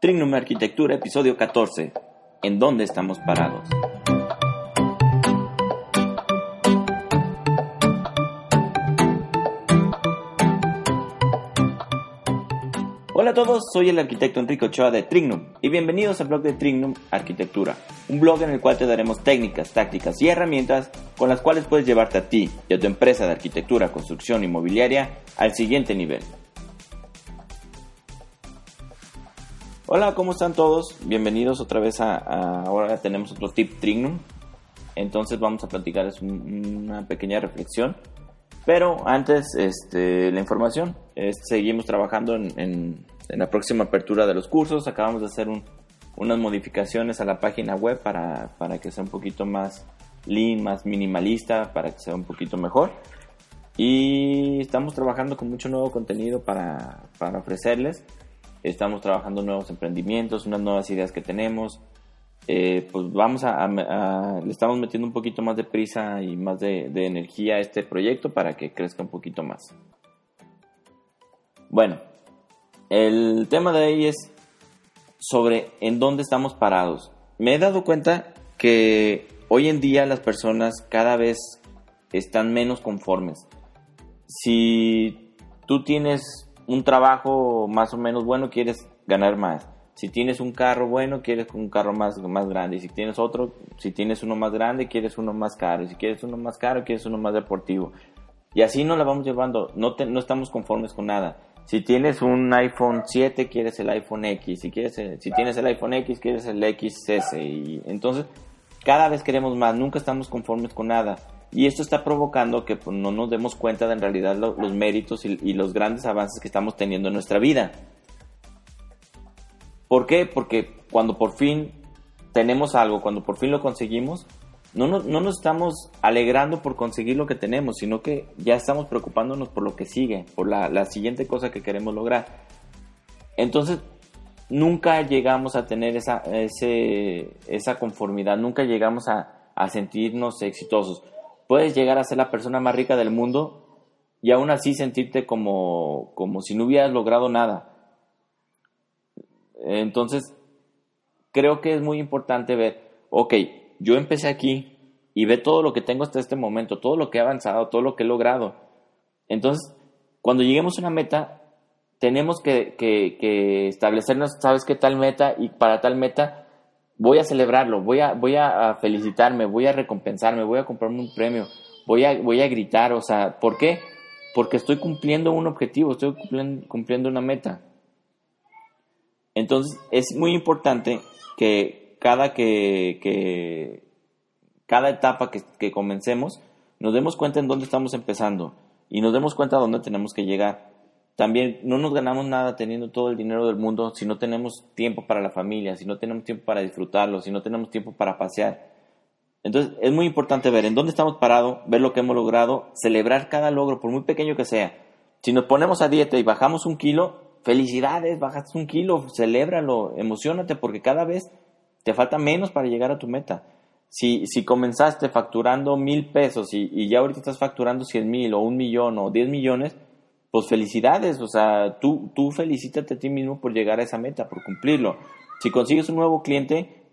Trignum Arquitectura, episodio 14. ¿En dónde estamos parados? Hola a todos, soy el arquitecto Enrique Ochoa de Trignum y bienvenidos al blog de Trignum Arquitectura, un blog en el cual te daremos técnicas, tácticas y herramientas con las cuales puedes llevarte a ti y a tu empresa de arquitectura, construcción inmobiliaria al siguiente nivel. Hola, ¿cómo están todos? Bienvenidos otra vez a, ahora tenemos otro tip Trignum. Entonces vamos a platicarles una pequeña reflexión. Pero antes, este, la información. seguimos trabajando en, la próxima apertura de los cursos. Acabamos de hacer unas modificaciones a la página web para, que sea un poquito más lean, más minimalista, para que sea un poquito mejor. Y estamos trabajando con mucho nuevo contenido para, para ofrecerles estamos trabajando nuevos emprendimientos, unas nuevas ideas que tenemos. Eh, pues vamos a, le estamos metiendo un poquito más de prisa y más de, energía a este proyecto para que crezca un poquito más. Bueno, el tema de hoy es sobre en dónde estamos parados. Me he dado cuenta que hoy en día las personas cada vez están menos conformes. Si tú tienes un trabajo más o menos bueno, quieres ganar más. Si tienes un carro bueno, quieres un carro más, más grande. Si tienes otro, si tienes uno más grande, quieres uno más caro. Y si quieres uno más caro, quieres uno más deportivo. Y así nos la vamos llevando. No, no estamos conformes con nada. Si tienes un iPhone 7, quieres el iPhone X. Si, quieres si tienes el iPhone X, quieres el XS. Y entonces, cada vez queremos más. Nunca estamos conformes con nada. Y esto está provocando que pues, no nos demos cuenta de en realidad los méritos y, los grandes avances que estamos teniendo en nuestra vida. ¿Por qué? Porque cuando por fin tenemos algo, cuando por fin lo conseguimos, no nos, no nos estamos alegrando por conseguir lo que tenemos, sino que ya estamos preocupándonos por lo que sigue, por la, la siguiente cosa que queremos lograr. Entonces, nunca llegamos a tener esa, esa conformidad, nunca llegamos a, a sentirnos exitosos puedes llegar a ser la persona más rica del mundo y aún así sentirte como, como si no hubieras logrado nada. Entonces, creo que es muy importante ver, ok, yo empecé aquí y ve todo lo que tengo hasta este momento, todo lo que he avanzado, todo lo que he logrado. Entonces, cuando lleguemos a una meta, tenemos que, que establecernos, ¿sabes qué tal meta? Y para tal meta voy a celebrarlo, voy a, voy a felicitarme, voy a recompensarme, voy a comprarme un premio, voy a, voy a gritar, o sea, ¿por qué? Porque estoy cumpliendo un objetivo, estoy cumpliendo, una meta. Entonces es muy importante que cada que, que cada etapa que, que comencemos nos demos cuenta en dónde estamos empezando y nos demos cuenta a dónde tenemos que llegar. También no nos ganamos nada teniendo todo el dinero del mundo si no tenemos tiempo para la familia, si no tenemos tiempo para disfrutarlo, si no tenemos tiempo para pasear. Entonces es muy importante ver en dónde estamos parados, ver lo que hemos logrado, celebrar cada logro, por muy pequeño que sea. Si nos ponemos a dieta y bajamos un kilo, felicidades, bajaste un kilo, celébralo, emocionate porque cada vez te falta menos para llegar a tu meta. Si, si comenzaste facturando mil pesos y, y ya ahorita estás facturando cien mil o un millón o diez millones, pues felicidades, o sea, tú, tú felicítate a ti mismo por llegar a esa meta, por cumplirlo. Si consigues un nuevo cliente,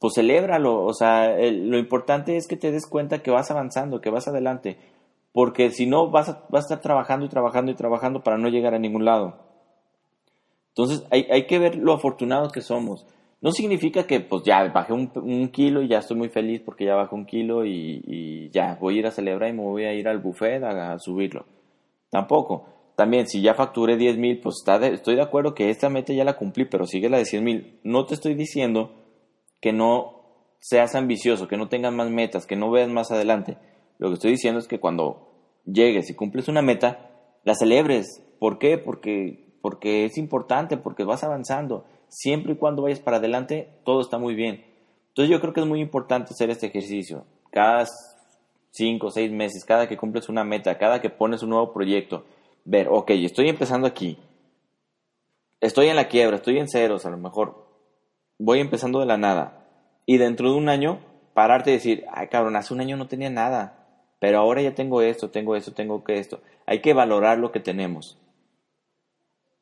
pues celébralo, o sea, lo importante es que te des cuenta que vas avanzando, que vas adelante, porque si no vas a, vas a estar trabajando y trabajando y trabajando para no llegar a ningún lado. Entonces hay, hay que ver lo afortunados que somos. No significa que pues ya bajé un, kilo y ya estoy muy feliz porque ya bajé un kilo y, y, ya voy a ir a celebrar y me voy a ir al buffet a subirlo. Tampoco también, si ya facturé 10 mil, pues estoy de acuerdo que esta meta ya la cumplí, pero sigue la de 100 mil. No te estoy diciendo que no seas ambicioso, que no tengas más metas, que no veas más adelante. Lo que estoy diciendo es que cuando llegues y cumples una meta, la celebres. ¿Por qué? Porque, porque es importante, porque vas avanzando. Siempre y cuando vayas para adelante, todo está muy bien. Entonces yo creo que es muy importante hacer este ejercicio. Cada cinco o seis meses, cada que cumples una meta, cada que pones un nuevo proyecto, ver, ok, estoy empezando aquí, estoy en la quiebra, estoy en ceros, a lo mejor voy empezando de la nada, y dentro de un año pararte y decir, ay cabrón, hace un año no tenía nada, pero ahora ya tengo esto, tengo esto, tengo que esto. Hay que valorar lo que tenemos.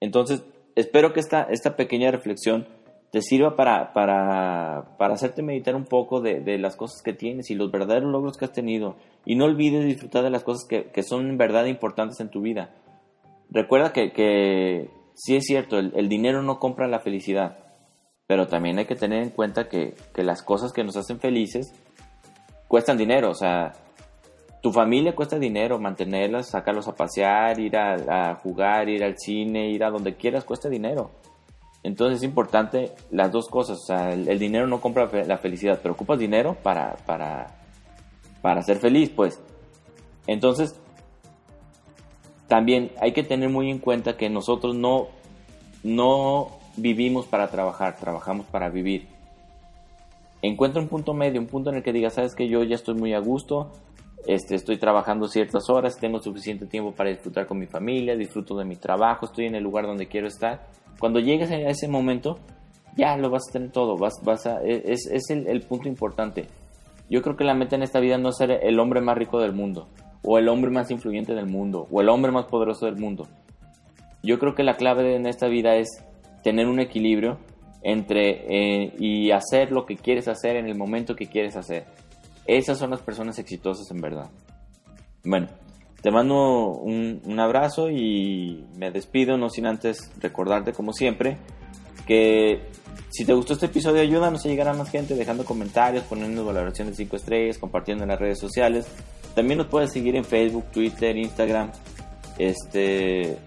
Entonces, espero que esta, esta pequeña reflexión te sirva para, para, para hacerte meditar un poco de, de, las cosas que tienes y los verdaderos logros que has tenido. Y no olvides disfrutar de las cosas que, que son en verdad importantes en tu vida. Recuerda que, que sí es cierto, el, el, dinero no compra la felicidad, pero también hay que tener en cuenta que, que las cosas que nos hacen felices cuestan dinero. O sea, tu familia cuesta dinero, mantenerlas, sacarlos a pasear, ir a, jugar, ir al cine, ir a donde quieras, cuesta dinero. Entonces es importante las dos cosas. O sea, el, dinero no compra la felicidad, pero ocupas dinero para, para, para ser feliz, pues. Entonces, también hay que tener muy en cuenta que nosotros no, no vivimos para trabajar, trabajamos para vivir. Encuentra un punto medio, un punto en el que digas, sabes que yo ya estoy muy a gusto, este, estoy trabajando ciertas horas, tengo suficiente tiempo para disfrutar con mi familia, disfruto de mi trabajo, estoy en el lugar donde quiero estar cuando llegues a ese momento, ya lo vas a tener todo, vas, vas e, es, es el, el, punto importante. Yo creo que la meta en esta vida no es ser el hombre más rico del mundo, o el hombre más influyente del mundo, o el hombre más poderoso del mundo. Yo creo que la clave en esta vida es tener un equilibrio entre eh, y hacer lo que quieres hacer en el momento que quieres hacer. Esas son las personas exitosas en verdad. Bueno, te mando un, un, abrazo y me despido, no sin antes recordarte, como siempre, que si te gustó este episodio, ayúdanos a llegar a más gente dejando comentarios, poniendo valoraciones de 5 estrellas, compartiendo en las redes sociales. También nos puedes seguir en Facebook, Twitter, Instagram, este,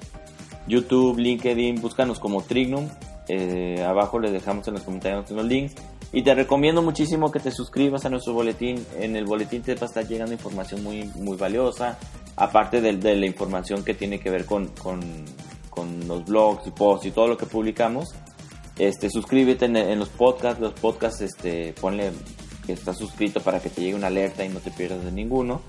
YouTube, LinkedIn, búscanos como Trignum. Eh, abajo les dejamos en los comentarios los links. Y te recomiendo muchísimo que te suscribas a nuestro boletín. En el boletín te va a estar llegando información muy, muy valiosa aparte de, la información que tiene que ver con, con, con, los blogs y posts y todo lo que publicamos, este, suscríbete en, los podcasts, los podcasts, este, ponle que estás suscrito para que te llegue una alerta y no te pierdas de ninguno.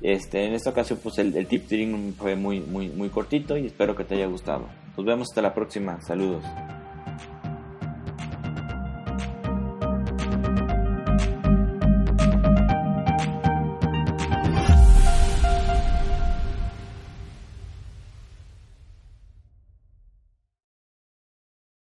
Este, en esta ocasión, pues el, tip fue muy, muy, muy cortito y espero que te haya gustado. Nos vemos hasta la próxima. Saludos.